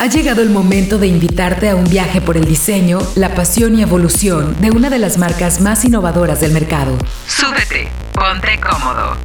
Ha llegado el momento de invitarte a un viaje por el diseño, la pasión y evolución de una de las marcas más innovadoras del mercado. Súbete, ponte cómodo.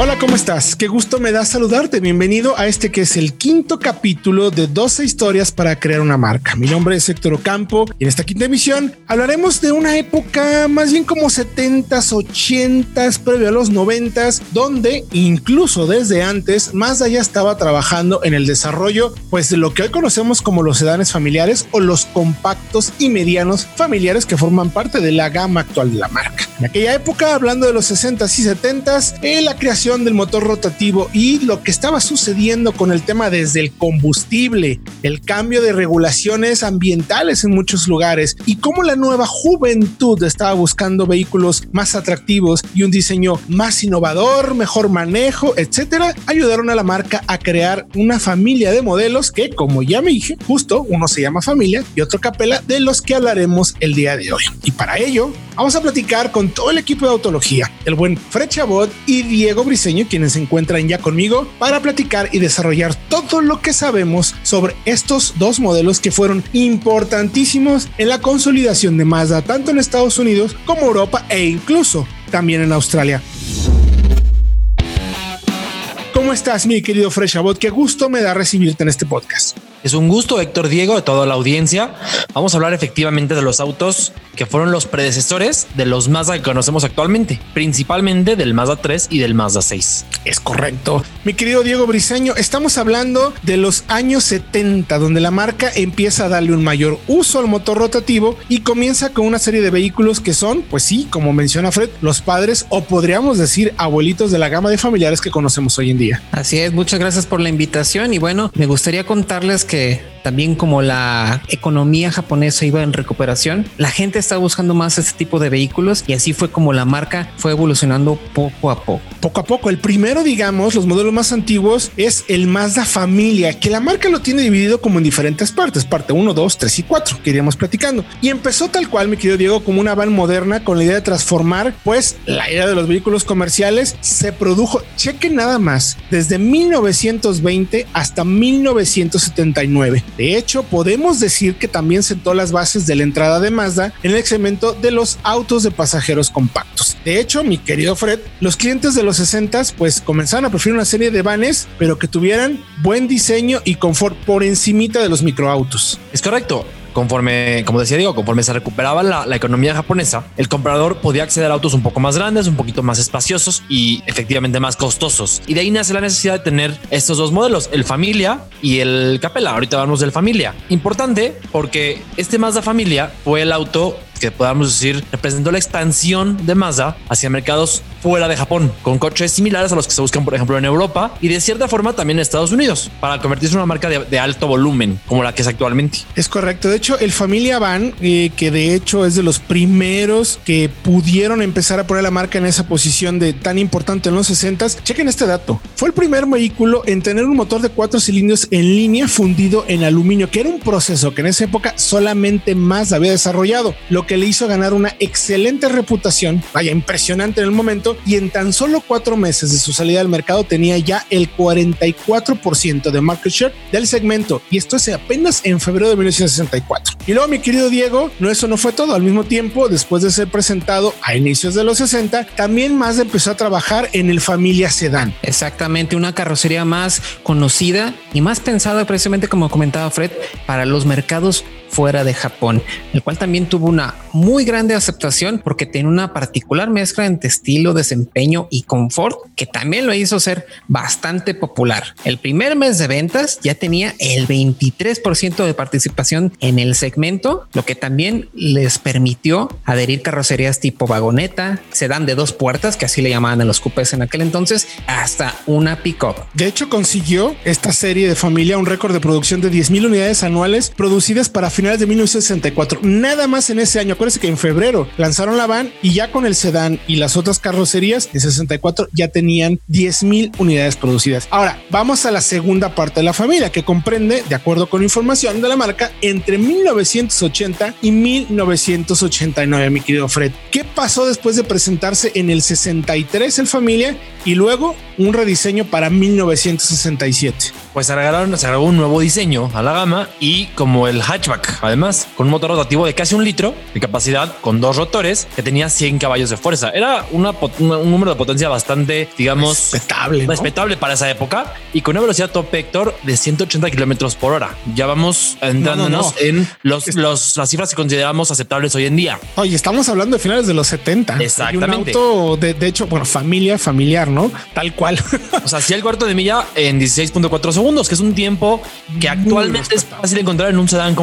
Hola, ¿cómo estás? Qué gusto me da saludarte. Bienvenido a este que es el quinto capítulo de 12 historias para crear una marca. Mi nombre es Héctor Ocampo y en esta quinta emisión hablaremos de una época más bien como 70s, 80s, previo a los 90s, donde incluso desde antes Mazda ya estaba trabajando en el desarrollo pues de lo que hoy conocemos como los sedanes familiares o los compactos y medianos familiares que forman parte de la gama actual de la marca. En aquella época, hablando de los 60s y 70s, en la creación del motor rotativo y lo que estaba sucediendo con el tema desde el combustible, el cambio de regulaciones ambientales en muchos lugares y cómo la nueva juventud estaba buscando vehículos más atractivos y un diseño más innovador, mejor manejo, etcétera, ayudaron a la marca a crear una familia de modelos que, como ya me dije, justo uno se llama familia y otro capela de los que hablaremos el día de hoy. Y para ello, vamos a platicar con todo el equipo de autología, el buen Fred Chabot y Diego Quienes se encuentran ya conmigo para platicar y desarrollar todo lo que sabemos sobre estos dos modelos que fueron importantísimos en la consolidación de Mazda tanto en Estados Unidos como Europa e incluso también en Australia. ¿Cómo estás, mi querido Freshabot? Qué gusto me da recibirte en este podcast. Es un gusto, Héctor Diego, de toda la audiencia. Vamos a hablar efectivamente de los autos que fueron los predecesores de los Mazda que conocemos actualmente, principalmente del Mazda 3 y del Mazda 6. Es correcto. Mi querido Diego Briseño, estamos hablando de los años 70, donde la marca empieza a darle un mayor uso al motor rotativo y comienza con una serie de vehículos que son, pues sí, como menciona Fred, los padres o podríamos decir abuelitos de la gama de familiares que conocemos hoy en día. Así es, muchas gracias por la invitación y bueno, me gustaría contarles que dice también como la economía japonesa iba en recuperación, la gente estaba buscando más este tipo de vehículos y así fue como la marca fue evolucionando poco a poco. Poco a poco. El primero, digamos, los modelos más antiguos es el Mazda Familia, que la marca lo tiene dividido como en diferentes partes, parte 1, 2, 3 y 4, que iríamos platicando. Y empezó tal cual, mi querido Diego, como una van moderna con la idea de transformar, pues, la idea de los vehículos comerciales. Se produjo, cheque nada más, desde 1920 hasta 1979 de hecho, podemos decir que también sentó las bases de la entrada de Mazda en el segmento de los autos de pasajeros compactos. De hecho, mi querido Fred, los clientes de los 60 pues comenzaron a preferir una serie de vanes, pero que tuvieran buen diseño y confort por encimita de los microautos. Es correcto conforme, como decía digo, conforme se recuperaba la, la, economía japonesa, el comprador podía acceder a autos un poco más grandes, un poquito más espaciosos y efectivamente más costosos. Y de ahí nace la necesidad de tener estos dos modelos, el Familia y el Capella. Ahorita hablamos del Familia. Importante porque este Mazda Familia fue el auto que podamos decir representó la expansión de Mazda hacia mercados fuera de Japón, con coches similares a los que se buscan, por ejemplo, en Europa y de cierta forma también en Estados Unidos, para convertirse en una marca de, alto volumen, como la que es actualmente. Es correcto. De hecho, el Familia Van, eh, que de hecho es de los primeros que pudieron empezar a poner la marca en esa posición de tan importante en los 60, chequen este dato. Fue el primer vehículo en tener un motor de cuatro cilindros en línea fundido en aluminio, que era un proceso que en esa época solamente Mazda había desarrollado, lo que le hizo ganar una excelente reputación, vaya, impresionante en el momento, y en tan solo cuatro meses de su salida al mercado tenía ya el 44% de market share del segmento, y esto es apenas en febrero de 1964. Y luego, mi querido Diego, no, eso no fue todo. Al mismo tiempo, después de ser presentado a inicios de los 60, también más empezó a trabajar en el Familia Sedan. Exactamente, una carrocería más conocida y más pensada precisamente como comentaba Fred para los mercados fuera de Japón, el cual también tuvo una muy grande aceptación porque tiene una particular mezcla entre estilo, desempeño y confort que también lo hizo ser bastante popular. El primer mes de ventas ya tenía el 23% de participación en el segmento, lo que también les permitió adherir carrocerías tipo vagoneta, sedán de dos puertas, que así le llamaban a los coupés en aquel entonces, hasta una pickup. De hecho, consiguió esta serie de familia un récord de producción de 10 mil unidades anuales producidas para finales de 1964. Nada más en ese año. Acuérdense que en febrero lanzaron la van y ya con el sedán y las otras carrocerías en 64 ya tenían 10 mil unidades producidas. Ahora vamos a la segunda parte de la familia que comprende, de acuerdo con información de la marca, entre 1980 y 1989, mi querido Fred. ¿Qué pasó después de presentarse en el 63 el familia y luego un rediseño para 1967? Pues agregaron, se agregó un nuevo diseño a la gama y como el hatchback, además, con un motor rotativo de casi un litro de capacidad con dos rotores que tenía 100 caballos de fuerza. Era una, un número de potencia bastante, digamos, respetable, respetable para esa época y con una velocidad top vector de 180 kilómetros por hora. Ya vamos entrándonos en los, los, las cifras que consideramos aceptables hoy en día. Oye, estamos hablando de finales de los 70. Exactamente. Y un auto de, de hecho, bueno, familia, familiar, ¿no? Tal cual. O sea, hacía el cuarto de milla en 16.4 segundos, que es un tiempo que actualmente es fácil encontrar en un sedán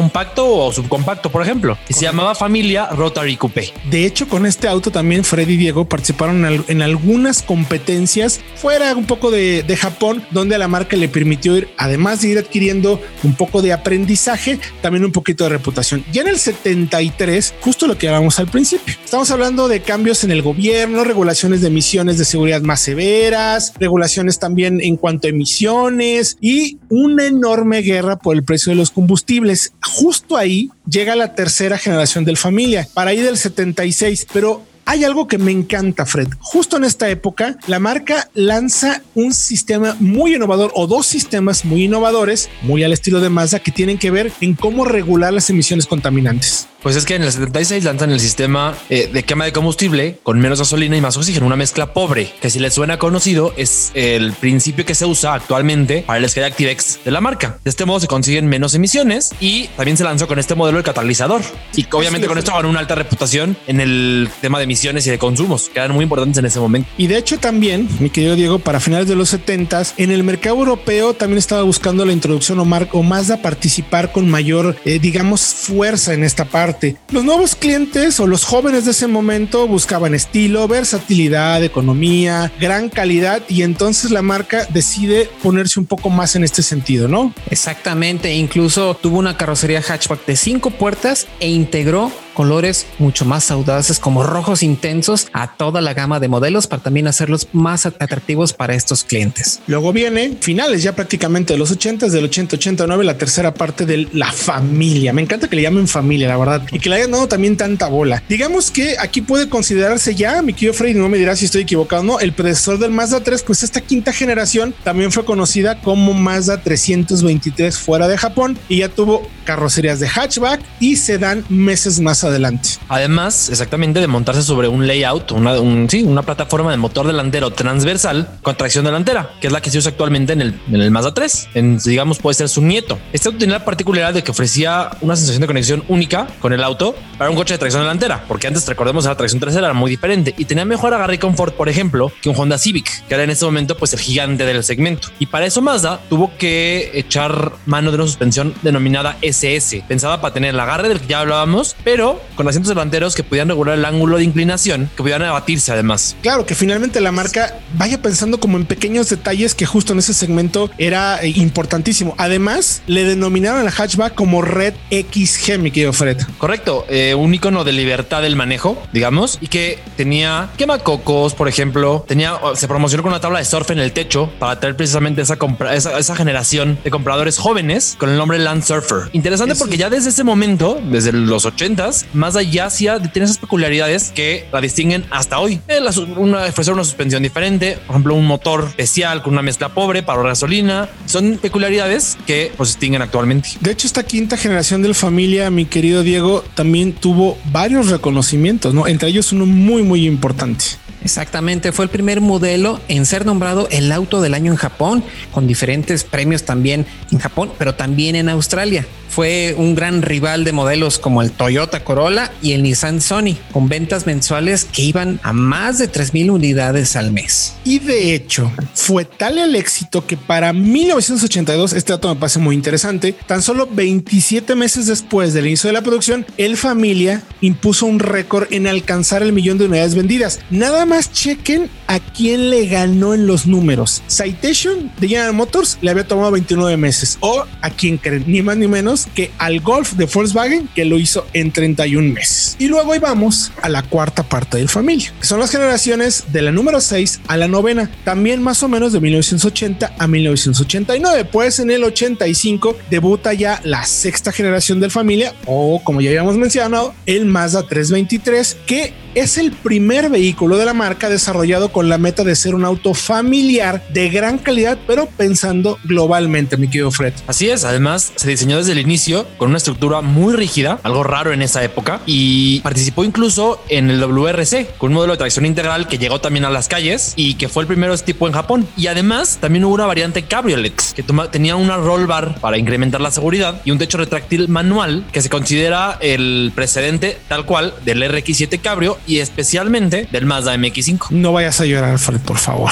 o subcompacto, por ejemplo. Y se llamaba Familia Rotary Coupé. De hecho, con este auto también Freddy y Diego participaron en, algunas competencias fuera un poco de, Japón, donde a la marca le permitió ir, además de ir adquiriendo un poco de aprendizaje, también un poquito de reputación. Ya en el 73, justo lo que hablábamos al principio, estamos hablando de cambios en el gobierno, regulaciones de emisiones de seguridad más severas, regulaciones también en cuanto a emisiones y una enorme guerra por el precio de los combustibles. Justo ahí llega la tercera generación del familia, para ahí del 76, pero hay algo que me encanta, Fred. Justo en esta época, la marca lanza un sistema muy innovador o dos sistemas muy innovadores, muy al estilo de Mazda, que tienen que ver en cómo regular las emisiones contaminantes. Pues es que en el 76 lanzan el sistema eh, de quema de combustible con menos gasolina y más oxígeno, una mezcla pobre, que si le suena conocido es el principio que se usa actualmente para el Sky Activex de la marca. De este modo se consiguen menos emisiones y también se lanzó con este modelo el catalizador. Y obviamente con esto ganó una alta reputación en el tema de emisiones y de consumos, que eran muy importantes en ese momento. Y de hecho también, mi querido Diego, para finales de los 70 en el mercado europeo también estaba buscando la introducción o, Mar o Mazda participar con mayor, eh, digamos, fuerza en esta parte. Los nuevos clientes o los jóvenes de ese momento buscaban estilo, versatilidad, economía, gran calidad y entonces la marca decide ponerse un poco más en este sentido, ¿no? Exactamente, incluso tuvo una carrocería hatchback de cinco puertas e integró colores mucho más audaces como rojos intensos a toda la gama de modelos para también hacerlos más atractivos para estos clientes. Luego viene finales ya prácticamente de los 80 del 80 89 la tercera parte de la familia. Me encanta que le llamen familia, la verdad, y que le hayan dado también tanta bola. Digamos que aquí puede considerarse ya, mi querido Freddy, no me dirá si estoy equivocado, no, el predecesor del Mazda 3, pues esta quinta generación también fue conocida como Mazda 323 fuera de Japón y ya tuvo carrocerías de hatchback y sedán meses más adelante. Además, exactamente de montarse sobre un layout, una, un, sí, una plataforma de motor delantero transversal con tracción delantera, que es la que se usa actualmente en el, Mazda 3. En, digamos, puede ser su nieto. Este auto tenía la particularidad de que ofrecía una sensación de conexión única con el auto para un coche de tracción delantera, porque antes recordemos la tracción trasera era muy diferente y tenía mejor agarre y confort, por ejemplo, que un Honda Civic, que era en este momento pues el gigante del segmento. Y para eso Mazda tuvo que echar mano de una suspensión denominada SS, pensada para tener el agarre del que ya hablábamos, pero con asientos delanteros que pudieran regular el ángulo de inclinación, que pudieran abatirse además. Claro que finalmente la marca vaya pensando como en pequeños detalles que justo en ese segmento era eh, importantísimo. Además, le denominaron al hatchback como Red XG, mi querido Fred. Correcto, eh, un icono de libertad del manejo, digamos, y que tenía quemacocos, por ejemplo, tenía, se promocionó con una tabla de surf en el techo para atraer precisamente esa, compra, esa, esa generación de compradores jóvenes con el nombre Land Surfer. Interesante Eso. porque ya desde ese momento, desde los 80s, Mazda ya hacía tiene esas peculiaridades que la distinguen hasta hoy. Eh, la, una, ofrecer una suspensión diferente, por ejemplo, un motor especial con una mezcla pobre para gasolina. Son peculiaridades que pues distinguen actualmente. De hecho, esta quinta generación del familia, mi querido Diego, también tuvo varios reconocimientos, ¿no? Entre ellos uno muy, muy importante. Exactamente, fue el primer modelo en ser nombrado el auto del año en Japón, con diferentes premios también en Japón, pero también en Australia. Fue un gran rival de modelos como el Toyota Corolla y el Nissan Sony, con ventas mensuales que iban a más de 3.000 unidades al mes. Y de hecho, fue tal el éxito que para 1982, este dato me parece muy interesante, tan solo 27 meses después del inicio de la producción, el Familia impuso un récord en alcanzar el millón de unidades vendidas. Nada más chequen a quién le ganó en los números. Citation de General Motors le había tomado 29 meses o a quién creen, ni más ni menos que al Golf de Volkswagen, que lo hizo en 31 meses. Y luego ahí vamos a la cuarta parte del familia, que son las generaciones de la número 6 a la novena, también más o menos de 1980 a 1989. Pues en el 85 debuta ya la sexta generación del familia, o como ya habíamos mencionado, el Mazda 323, que es el primer vehículo de la marca desarrollado con la meta de ser un auto familiar de gran calidad, pero pensando globalmente, mi querido Fred. Así es, además se diseñó desde el inicio con una estructura muy rígida, algo raro en esa época, y participó incluso en el WRC con un modelo de tracción integral que llegó también a las calles y que fue el primero de este tipo en Japón. Y además también hubo una variante cabriolet que tenía una roll bar para incrementar la seguridad y un techo retráctil manual que se considera el precedente tal cual del RX7 Cabrio y especialmente del Mazda MX5. No vayas a llorar, Fred, por favor.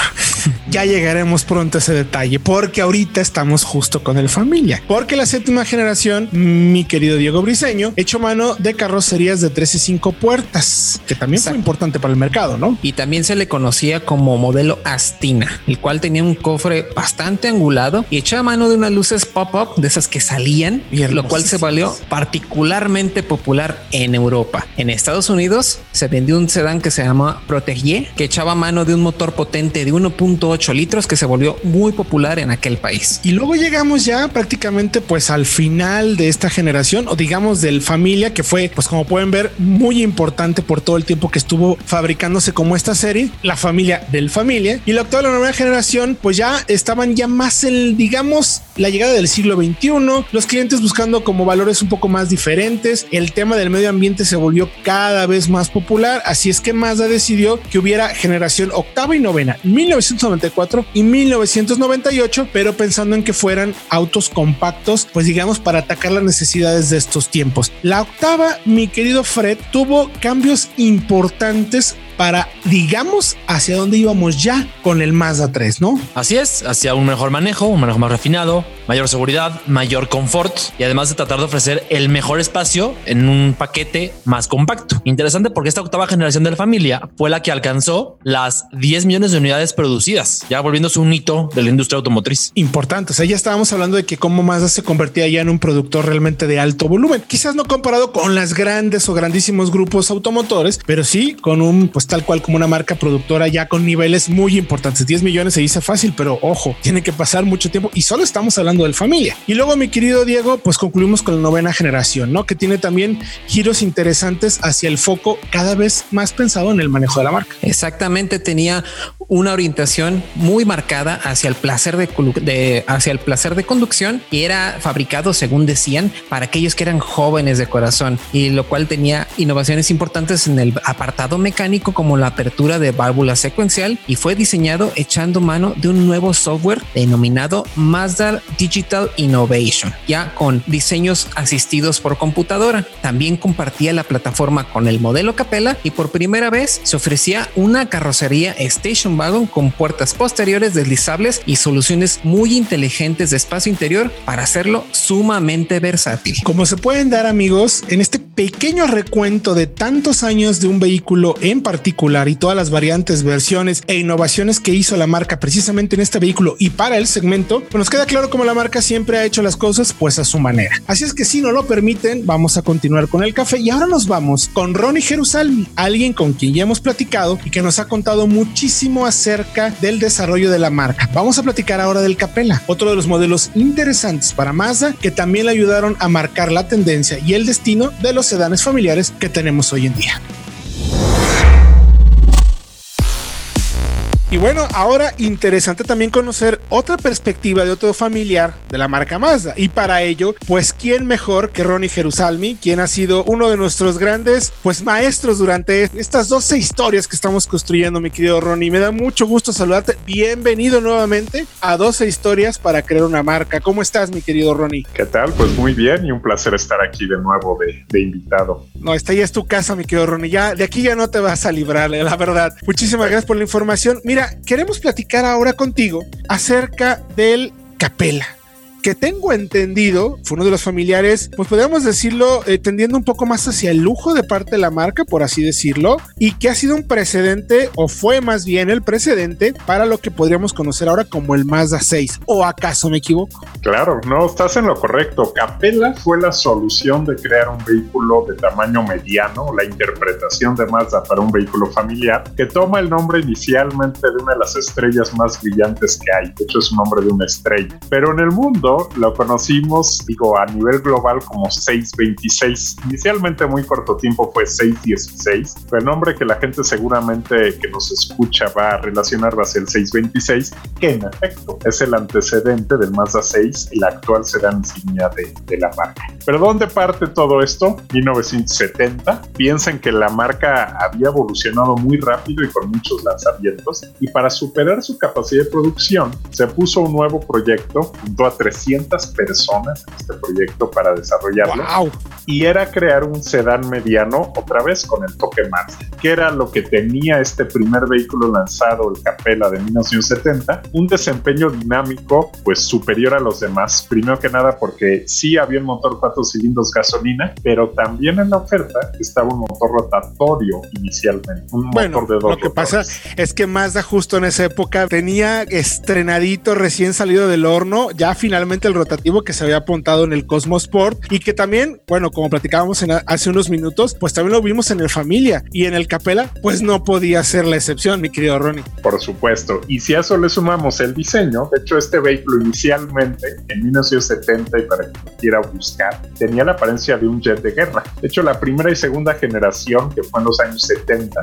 Ya llegaremos pronto a ese detalle, porque ahorita estamos justo con el familia. Porque la séptima generación, mi querido Diego Briseño, hecho mano de carrocerías de 3 y 5 puertas, que también fue importante para el mercado, ¿no? Y también se le conocía como modelo Astina, el cual tenía un cofre bastante angulado y echaba mano de unas luces pop-up de esas que salían, y lo cual se valió particularmente popular en Europa. En Estados Unidos se vendió un sedán que se llama Protégé, que echaba mano de un motor potente de 1.8 litros que se volvió muy popular en aquel país. Y luego llegamos ya prácticamente pues al final de esta generación o digamos del familia que fue pues como pueden ver muy importante por todo el tiempo que estuvo fabricándose como esta serie, la familia del familia y la actual la nueva generación pues ya estaban ya más el digamos la llegada del siglo XXI, los clientes buscando como valores un poco más diferentes, el tema del medio ambiente se volvió cada vez más popular Así es que Mazda decidió que hubiera generación octava y novena, 1994 y 1998, pero pensando en que fueran autos compactos, pues digamos para atacar las necesidades de estos tiempos. La octava, mi querido Fred, tuvo cambios importantes para, digamos, hacia dónde íbamos ya con el Mazda 3, ¿no? Así es, hacia un mejor manejo, un manejo más refinado, mayor seguridad, mayor confort y además de tratar de ofrecer el mejor espacio en un paquete más compacto. Interesante porque esta octava generación de la familia fue la que alcanzó las 10 millones de unidades producidas, ya volviéndose un hito de la industria automotriz. Importante, o sea, ya estábamos hablando de que cómo Mazda se convertía ya en un productor realmente de alto volumen, quizás no comparado con las grandes o grandísimos grupos automotores, pero sí con un pues tal cual como una marca productora ya con niveles muy importantes. 10 millones se dice fácil, pero ojo, tiene que pasar mucho tiempo y solo estamos hablando del familia. Y luego, mi querido Diego, pues concluimos con la novena generación, ¿no? Que tiene también giros interesantes hacia el foco cada vez más pensado en el manejo de la marca. Exactamente, tenía una orientación muy marcada hacia el placer de, hacia el placer de conducción y era fabricado, según decían, para aquellos que eran jóvenes de corazón y lo cual tenía innovaciones importantes en el apartado mecánico como la apertura de válvula secuencial y fue diseñado echando mano de un nuevo software denominado Mazda Digital Innovation, ya con diseños asistidos por computadora. También compartía la plataforma con el modelo Capella y por primera vez se ofrecía una carrocería Station con puertas posteriores deslizables y soluciones muy inteligentes de espacio interior para hacerlo sumamente versátil. Como se pueden dar amigos, en este pequeño recuento de tantos años de un vehículo en particular y todas las variantes, versiones e innovaciones que hizo la marca precisamente en este vehículo y para el segmento, pues nos queda claro cómo la marca siempre ha hecho las cosas pues a su manera. Así es que si no lo permiten, vamos a continuar con el café y ahora nos vamos con Ronnie Jerusalem, alguien con quien ya hemos platicado y que nos ha contado muchísimo acerca del desarrollo de la marca. Vamos a platicar ahora del Capella, otro de los modelos interesantes para Mazda que también le ayudaron a marcar la tendencia y el destino de los sedanes familiares que tenemos hoy en día. Y bueno, ahora interesante también conocer otra perspectiva de otro familiar de la marca Mazda. Y para ello, pues, ¿quién mejor que Ronnie Jerusalmi, quien ha sido uno de nuestros grandes, pues, maestros durante estas 12 historias que estamos construyendo, mi querido Ronnie? Me da mucho gusto saludarte. Bienvenido nuevamente a 12 historias para crear una marca. ¿Cómo estás, mi querido Ronnie? ¿Qué tal? Pues muy bien y un placer estar aquí de nuevo de, de invitado. No, esta ya es tu casa, mi querido Ronnie. Ya de aquí ya no te vas a librar, la verdad. Muchísimas gracias por la información. Mira, queremos platicar ahora contigo acerca del Capela que tengo entendido, fue uno de los familiares, pues podríamos decirlo, eh, tendiendo un poco más hacia el lujo de parte de la marca, por así decirlo, y que ha sido un precedente, o fue más bien el precedente, para lo que podríamos conocer ahora como el Mazda 6. ¿O acaso me equivoco? Claro, no, estás en lo correcto. Capella fue la solución de crear un vehículo de tamaño mediano, la interpretación de Mazda para un vehículo familiar, que toma el nombre inicialmente de una de las estrellas más brillantes que hay. De hecho, es un nombre de una estrella. Pero en el mundo lo conocimos, digo, a nivel global como 626. Inicialmente, muy corto tiempo fue 616. Fue el nombre que la gente seguramente que nos escucha va a relacionar va a ser el 626, que en efecto es el antecedente del Mazda 6 y la actual sedán insignia de, de la marca. Pero ¿dónde parte todo esto? 1970. Piensen que la marca había evolucionado muy rápido y con muchos lanzamientos y para superar su capacidad de producción se puso un nuevo proyecto junto a 300 personas en este proyecto para desarrollarlo Wow. y era crear un sedán mediano otra vez con el toque Mazda, que era lo que tenía este primer vehículo lanzado, el Capella de 1970, un desempeño dinámico pues superior a los demás, primero que nada porque sí había un motor cuatro cilindros gasolina, pero también en la oferta estaba un motor rotatorio inicialmente, un Bueno, motor de dos lo que pasa rotores. es que Mazda justo en esa época tenía estrenadito recién salido del horno, ya finalmente el rotativo que se había apuntado en el Cosmos Sport y que también, bueno, como platicábamos en- hace unos minutos, pues también lo vimos en el Familia y en el Capella, pues no podía ser la excepción, mi querido Ronnie. Por supuesto. Y si a eso le sumamos el diseño, de hecho este vehículo inicialmente en 1970 y para quien lo quiera buscar, tenía la apariencia de un jet de guerra. De hecho la primera y segunda generación, que fue en los años 70,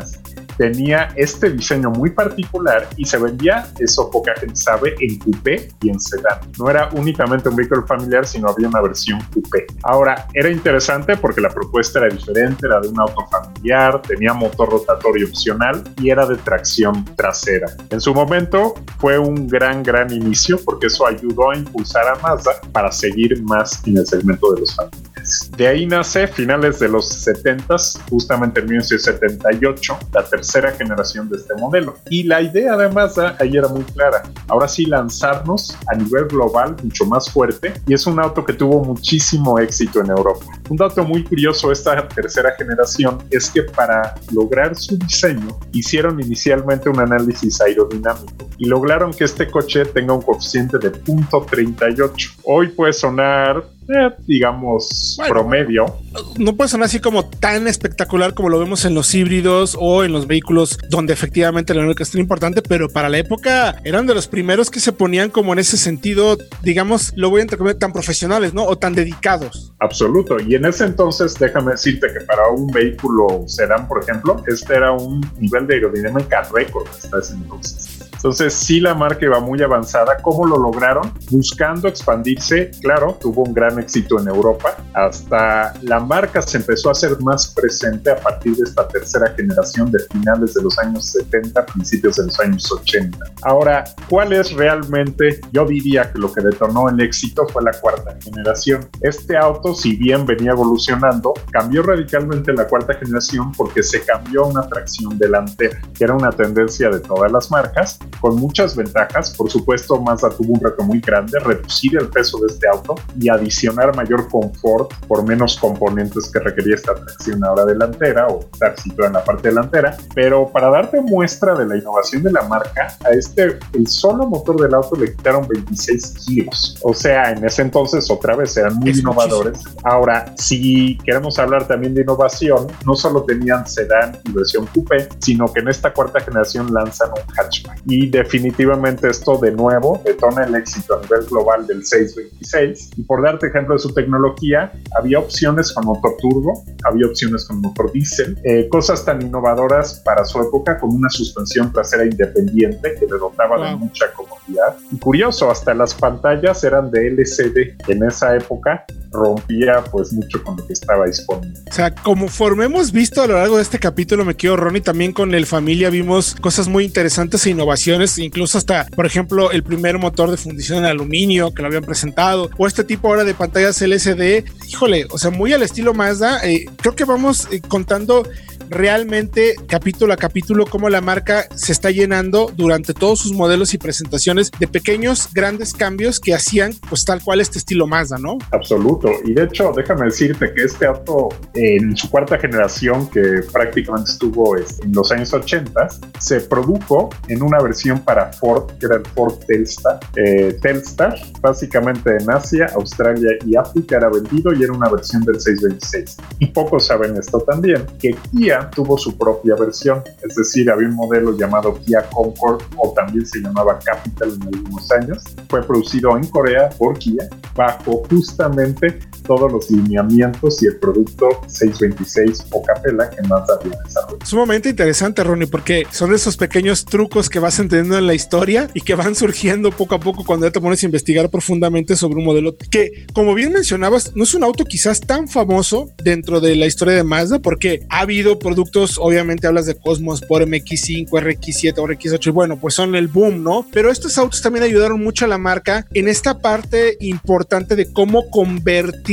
tenía este diseño muy particular y se vendía, eso poca gente sabe, en coupé y en sedán. No era únicamente un vehículo familiar, sino había una versión coupé. Ahora, era interesante porque la propuesta era diferente, era de un auto familiar, tenía motor rotatorio opcional y era de tracción trasera. En su momento fue un gran, gran inicio porque eso ayudó a impulsar a Mazda para seguir más en el segmento de los familiares. De ahí nace, finales de los 70, justamente en 1978, la tercera generación de este modelo. Y la idea de Mazda ahí era muy clara. Ahora sí lanzarnos a nivel global mucho más fuerte y es un auto que tuvo muchísimo éxito en Europa. Un dato muy curioso de esta tercera generación es que para lograr su diseño hicieron inicialmente un análisis aerodinámico y lograron que este coche tenga un coeficiente de .38. Hoy puede sonar, eh, digamos, Bueno. promedio, No puede sonar así como tan espectacular como lo vemos en los híbridos o en los vehículos donde efectivamente la única es tan importante, pero para la época eran de los primeros que se ponían como en ese sentido, digamos, lo voy a entrecomillar, tan profesionales, ¿no? O tan dedicados. Absoluto. Y en ese entonces, déjame decirte que para un vehículo sedán, por ejemplo, este era un nivel de aerodinámica récord hasta ese entonces. Entonces, sí, la marca iba muy avanzada. ¿Cómo lo lograron? Buscando expandirse. Claro, tuvo un gran éxito en Europa. Hasta la marca se empezó a hacer más presente a partir de esta tercera generación de finales de los años 70, principios de los años 80. Ahora, ¿cuál es realmente? Yo diría que lo que detonó el éxito fue la cuarta generación. Este auto, si bien venía evolucionando, cambió radicalmente en la cuarta generación porque se cambió a una tracción delantera, que era una tendencia de todas las marcas, con muchas ventajas. Por supuesto, Mazda tuvo un reto muy grande, reducir el peso de este auto y adicionar mayor confort por menos componentes que requería esta tracción ahora delantera o estar situada en la parte delantera. Pero para darte muestra de la innovación de la marca, a este, el solo motor del auto le quitaron 26 kilos. O sea, en ese entonces, otra vez, eran muy Es innovadores. Ahora, si queremos hablar también de innovación, no solo tenían sedán y versión coupé, sino que en esta cuarta generación lanzan un hatchback. Y definitivamente esto de nuevo detona el éxito a nivel global del 626. Y por darte ejemplo de su tecnología, había opciones con motor turbo, había opciones con motor diésel, eh, cosas tan innovadoras para su época como una suspensión trasera independiente que le dotaba de mucha comodidad. Y curioso, hasta las pantallas eran de LCD. En esa época rompía pues mucho con lo que estaba disponible. O sea, conforme hemos visto a lo largo de este capítulo, me quedo Ronnie, también con el familia vimos cosas muy interesantes e innovaciones, incluso hasta, por ejemplo, el primer motor de fundición en aluminio que lo habían presentado, o este tipo ahora de pantallas LCD, híjole, o sea, muy al estilo Mazda, eh, creo que vamos eh, contando realmente capítulo a capítulo cómo la marca se está llenando durante todos sus modelos y presentaciones de pequeños, grandes cambios que hacían pues tal cual este estilo Mazda, ¿no? Absoluto. Y de hecho, déjame decirte que este auto en su cuarta generación, que prácticamente estuvo en los años 80, se produjo en una versión para Ford, que era el Ford Telstar. Eh, Telstar, básicamente en Asia, Australia y África era vendido y era una versión del 626. Y pocos saben esto también, que Kia tuvo su propia versión, es decir, había un modelo llamado Kia Concord o también se llamaba Capital en algunos años. Fue producido en Corea por Kia bajo justamente todos los lineamientos y el producto 626 o Capella que más había desarrollado. Sumamente interesante, Ronnie, porque son esos pequeños trucos que vas entendiendo en la historia y que van surgiendo poco a poco cuando ya te pones a investigar profundamente sobre un modelo que, como bien mencionabas, no es un auto quizás tan famoso dentro de la historia de Mazda, porque ha habido productos, obviamente hablas de Cosmos por MX5, RX7 o RX8, y bueno, pues son el boom, ¿no? Pero estos autos también ayudaron mucho a la marca en esta parte importante de cómo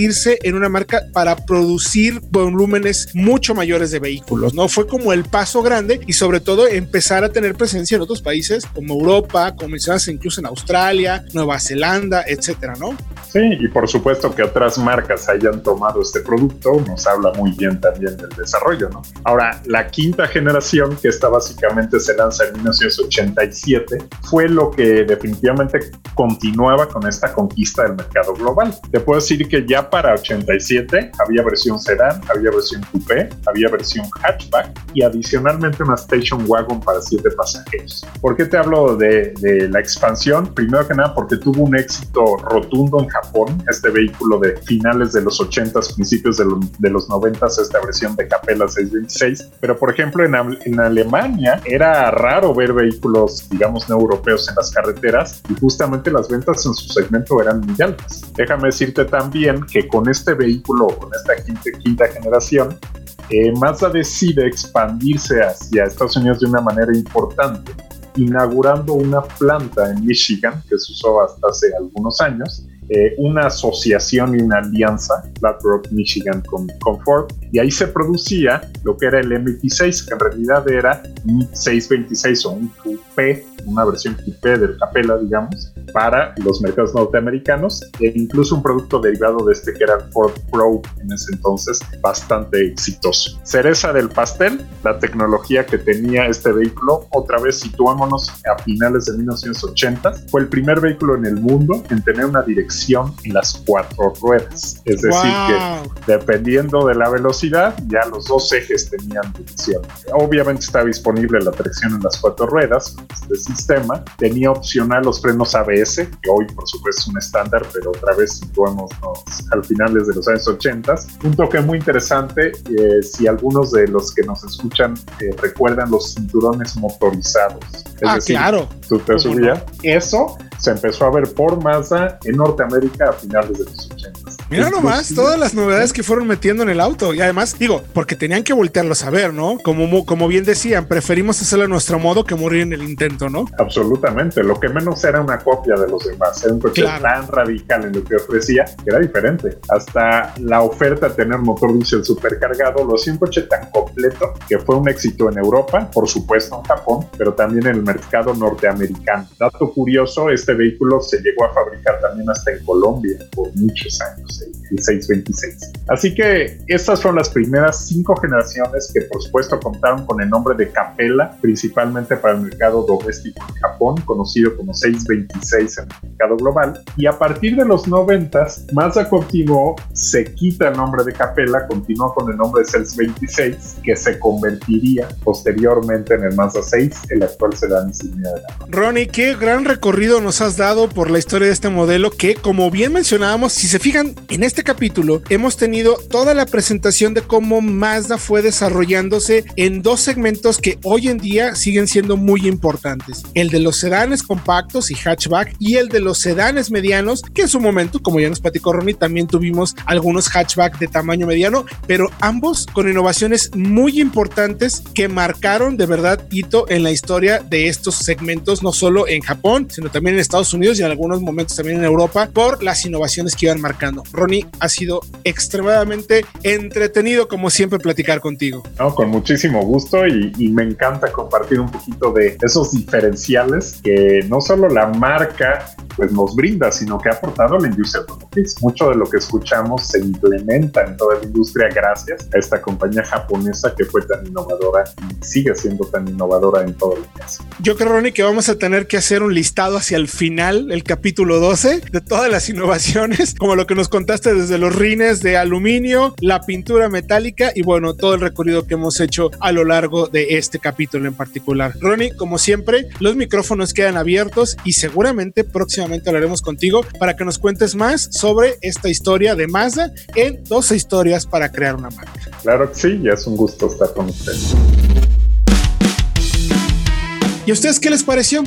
convertirse en una marca para producir volúmenes mucho mayores de vehículos, ¿no? Fue como el paso grande y sobre todo empezar a tener presencia en otros países como Europa, como mencionas incluso en Australia, Nueva Zelanda, etcétera, ¿no? Sí, y por supuesto que otras marcas hayan tomado este producto nos habla muy bien también del desarrollo, ¿no? Ahora, la quinta generación, que esta básicamente se lanza en 1987, fue lo que definitivamente continuaba con esta conquista del mercado global. Te puedo decir que ya para 87 había versión sedán, había versión coupé, había versión hatchback y adicionalmente una station wagon para siete pasajeros. ¿Por qué te hablo de, de la expansión? Primero que nada porque tuvo un éxito rotundo en Japón, este vehículo de finales de los 80s, principios de, de los 90s, esta versión de Capella 626. Pero por ejemplo en, en Alemania era raro ver vehículos, digamos, no europeos en las carreteras y justamente las ventas en su segmento eran muy altas. Déjame decirte también que con este vehículo, con esta quinta, quinta generación, eh, Mazda decide expandirse hacia Estados Unidos de una manera importante, inaugurando una planta en Michigan que se usó hasta hace algunos años, eh, una asociación y una alianza, Flat Rock Michigan con, con, Ford, y ahí se producía lo que era el MT6, que en realidad era un 626 o un coupé, una versión coupé del Capella, digamos, para los mercados norteamericanos e incluso un producto derivado de este que era el Ford Pro en ese entonces bastante exitoso. Cereza del pastel, la tecnología que tenía este vehículo, otra vez situámonos a finales de 1980, fue el primer vehículo en el mundo en tener una dirección en las cuatro ruedas. Es decir, que dependiendo de la velocidad, ya los dos ejes tenían dirección. Obviamente está disponible la tracción en las cuatro ruedas con este sistema. Tenía opcional los frenos ABS, que hoy por supuesto es un estándar, pero otra vez situémonos al finales de los años 80. Un toque muy interesante, eh, si algunos de los que nos escuchan eh, recuerdan los cinturones motorizados. Es ah, decir, claro. Tú te subías. Eso se empezó a ver por Mazda en Norteamérica a finales de los 80. Mira nomás todas las novedades que fueron metiendo en el auto. Y además, digo, porque tenían que voltearlos a ver, ¿no? Como, como bien decían, preferimos hacerlo a nuestro modo que morir en el intento, ¿no? Absolutamente. Lo que menos era una copia de los demás. Era un coche tan radical en lo que ofrecía que era diferente. Hasta la oferta de tener motor diésel supercargado lo hacía un coche tan completo que fue un éxito en Europa, por supuesto en Japón, pero también en el mercado norteamericano. Dato curioso, este vehículo se llegó a fabricar también hasta en Colombia por muchos años el 626. Así que estas son las primeras cinco generaciones que por supuesto contaron con el nombre de Capella, principalmente para el mercado doméstico en Japón, conocido como 626 en el mercado global. Y a partir de los 90, Mazda continuó, se quita el nombre de Capella, continuó con el nombre de 626, que se convertiría posteriormente en el Mazda 6, el actual sedán insignia de la Ronnie, qué gran recorrido nos has dado por la historia de este modelo que, como bien mencionábamos, si se fijan, en este capítulo hemos tenido toda la presentación de cómo Mazda fue desarrollándose en dos segmentos que hoy en día siguen siendo muy importantes. El de los sedanes compactos y hatchback y el de los sedanes medianos, que en su momento, como ya nos platicó Ronnie, también tuvimos algunos hatchback de tamaño mediano, pero ambos con innovaciones muy importantes que marcaron de verdad hito en la historia de estos segmentos, no solo en Japón, sino también en Estados Unidos y en algunos momentos también en Europa, por las innovaciones que iban marcando. Ronnie, Ha sido extremadamente entretenido, como siempre, platicar contigo. No, con muchísimo gusto y, y me encanta compartir un poquito de esos diferenciales que no solo la marca pues nos brinda, sino que ha aportado la industria automotriz. Mucho de lo que escuchamos se implementa en toda la industria gracias a esta compañía japonesa que fue tan innovadora y sigue siendo tan innovadora en todo lo que hace. Yo creo, Ronnie, que vamos a tener que hacer un listado hacia el final, el capítulo 12, de todas las innovaciones, como lo que nos contaste desde los rines de aluminio, la pintura metálica y bueno, todo el recorrido que hemos hecho a lo largo de este capítulo en particular. Ronnie, como siempre, los micrófonos quedan abiertos y seguramente próximamente hablaremos contigo para que nos cuentes más sobre esta historia de Mazda en 12 historias para crear una marca. Claro que sí, ya es un gusto estar con ustedes. ¿Y a ustedes qué les pareció?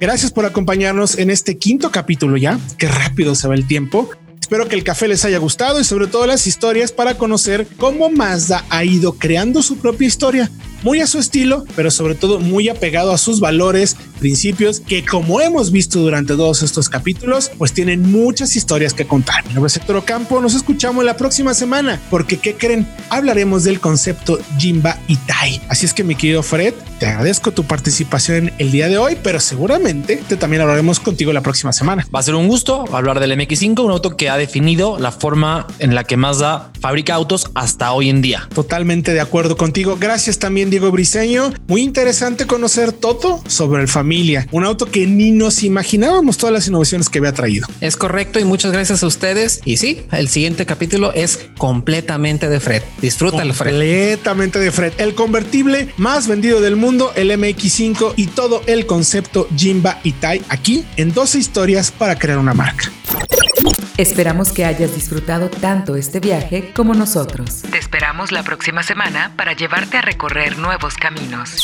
Gracias por acompañarnos en este quinto capítulo ya. Qué rápido se va el tiempo. Espero que el café les haya gustado y sobre todo las historias para conocer cómo Mazda ha ido creando su propia historia muy a su estilo, pero sobre todo muy apegado a sus valores, principios, que como hemos visto durante todos estos capítulos, pues tienen muchas historias que contar. Mi nombre es Héctor Ocampo, nos escuchamos la próxima semana, porque ¿qué creen? Hablaremos del concepto Jimba Itai. Así es que mi querido Fred, te agradezco tu participación el día de hoy, pero seguramente te también hablaremos contigo la próxima semana. Va a ser un gusto hablar del MX5, un auto que ha definido la forma en la que Mazda fabrica autos hasta hoy en día. Totalmente de acuerdo contigo. Gracias también Diego Briseño. Muy interesante conocer todo sobre el Familia, un auto que ni nos imaginábamos todas las innovaciones que había traído. Es correcto y muchas gracias a ustedes. Y sí, el siguiente capítulo es completamente de Fred. Disfruta el Fred. Completamente de Fred. El convertible más vendido del mundo, el MX5 y todo el concepto Jimba Tai aquí en 12 historias para crear una marca. Esperamos que hayas disfrutado tanto este viaje como nosotros. Te esperamos la próxima semana para llevarte a recorrer nuevos caminos.